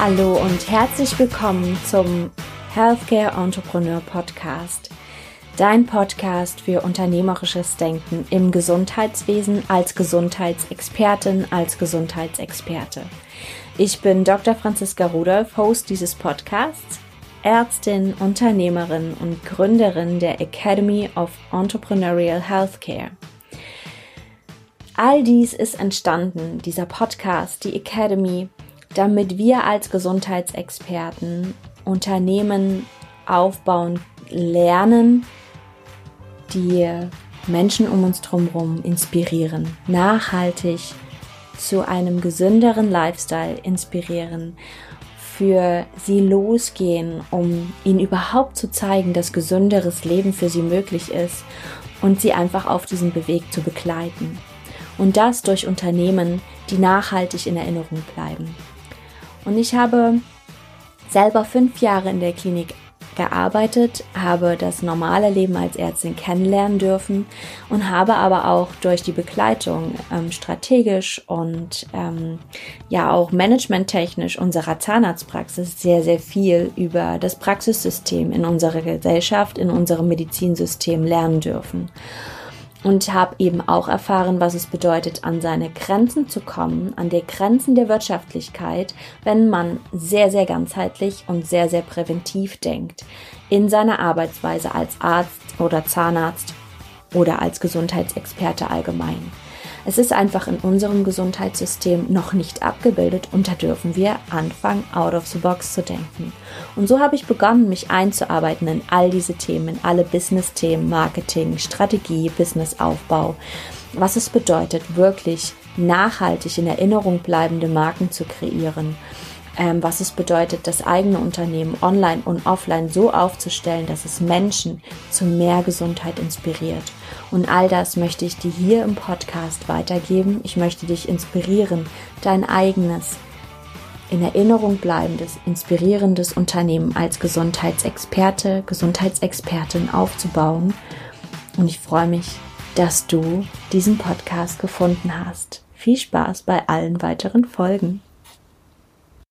Hallo und herzlich willkommen zum Healthcare Entrepreneur Podcast. Dein Podcast für unternehmerisches Denken im Gesundheitswesen als Gesundheitsexpertin, als Gesundheitsexperte. Ich bin Dr. Franziska Rudolph, Host dieses Podcasts, Ärztin, Unternehmerin und Gründerin der Academy of Entrepreneurial Healthcare. All dies ist entstanden, dieser Podcast, die Academy, damit wir als Gesundheitsexperten Unternehmen aufbauen, lernen, die Menschen um uns drumherum inspirieren, nachhaltig zu einem gesünderen Lifestyle inspirieren, für sie losgehen, um ihnen überhaupt zu zeigen, dass gesünderes Leben für sie möglich ist und sie einfach auf diesem Weg zu begleiten. Und das durch Unternehmen, die nachhaltig in Erinnerung bleiben. Und ich habe selber fünf Jahre in der Klinik gearbeitet, habe das normale Leben als Ärztin kennenlernen dürfen und habe aber auch durch die Begleitung ähm, strategisch und ähm, ja auch managementtechnisch unserer Zahnarztpraxis sehr, sehr viel über das Praxissystem in unserer Gesellschaft, in unserem Medizinsystem lernen dürfen und habe eben auch erfahren, was es bedeutet, an seine Grenzen zu kommen, an die Grenzen der Wirtschaftlichkeit, wenn man sehr, sehr ganzheitlich und sehr, sehr präventiv denkt in seiner Arbeitsweise als Arzt oder Zahnarzt oder als Gesundheitsexperte allgemein. Es ist einfach in unserem Gesundheitssystem noch nicht abgebildet und da dürfen wir anfangen, out of the box zu denken. Und so habe ich begonnen, mich einzuarbeiten in all diese Themen, in alle Business-Themen, Marketing, Strategie, Businessaufbau, was es bedeutet, wirklich nachhaltig in Erinnerung bleibende Marken zu kreieren ähm, was es bedeutet, das eigene Unternehmen online und offline so aufzustellen, dass es Menschen zu mehr Gesundheit inspiriert. Und all das möchte ich dir hier im Podcast weitergeben. Ich möchte dich inspirieren, dein eigenes, in Erinnerung bleibendes, inspirierendes Unternehmen als Gesundheitsexperte, Gesundheitsexpertin aufzubauen. Und ich freue mich, dass du diesen Podcast gefunden hast. Viel Spaß bei allen weiteren Folgen.